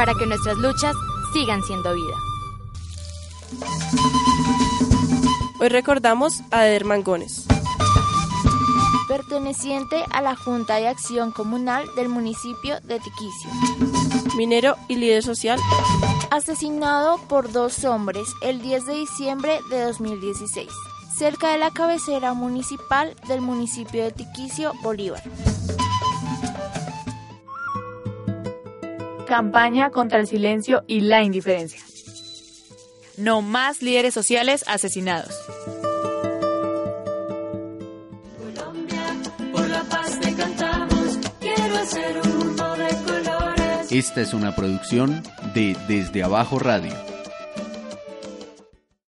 para que nuestras luchas sigan siendo vida. Hoy recordamos a Eder Mangones. Perteneciente a la Junta de Acción Comunal del municipio de Tiquicio. Minero y líder social. Asesinado por dos hombres el 10 de diciembre de 2016, cerca de la cabecera municipal del municipio de Tiquicio, Bolívar. Campaña contra el silencio y la indiferencia. No más líderes sociales asesinados. Esta es una producción de Desde Abajo Radio.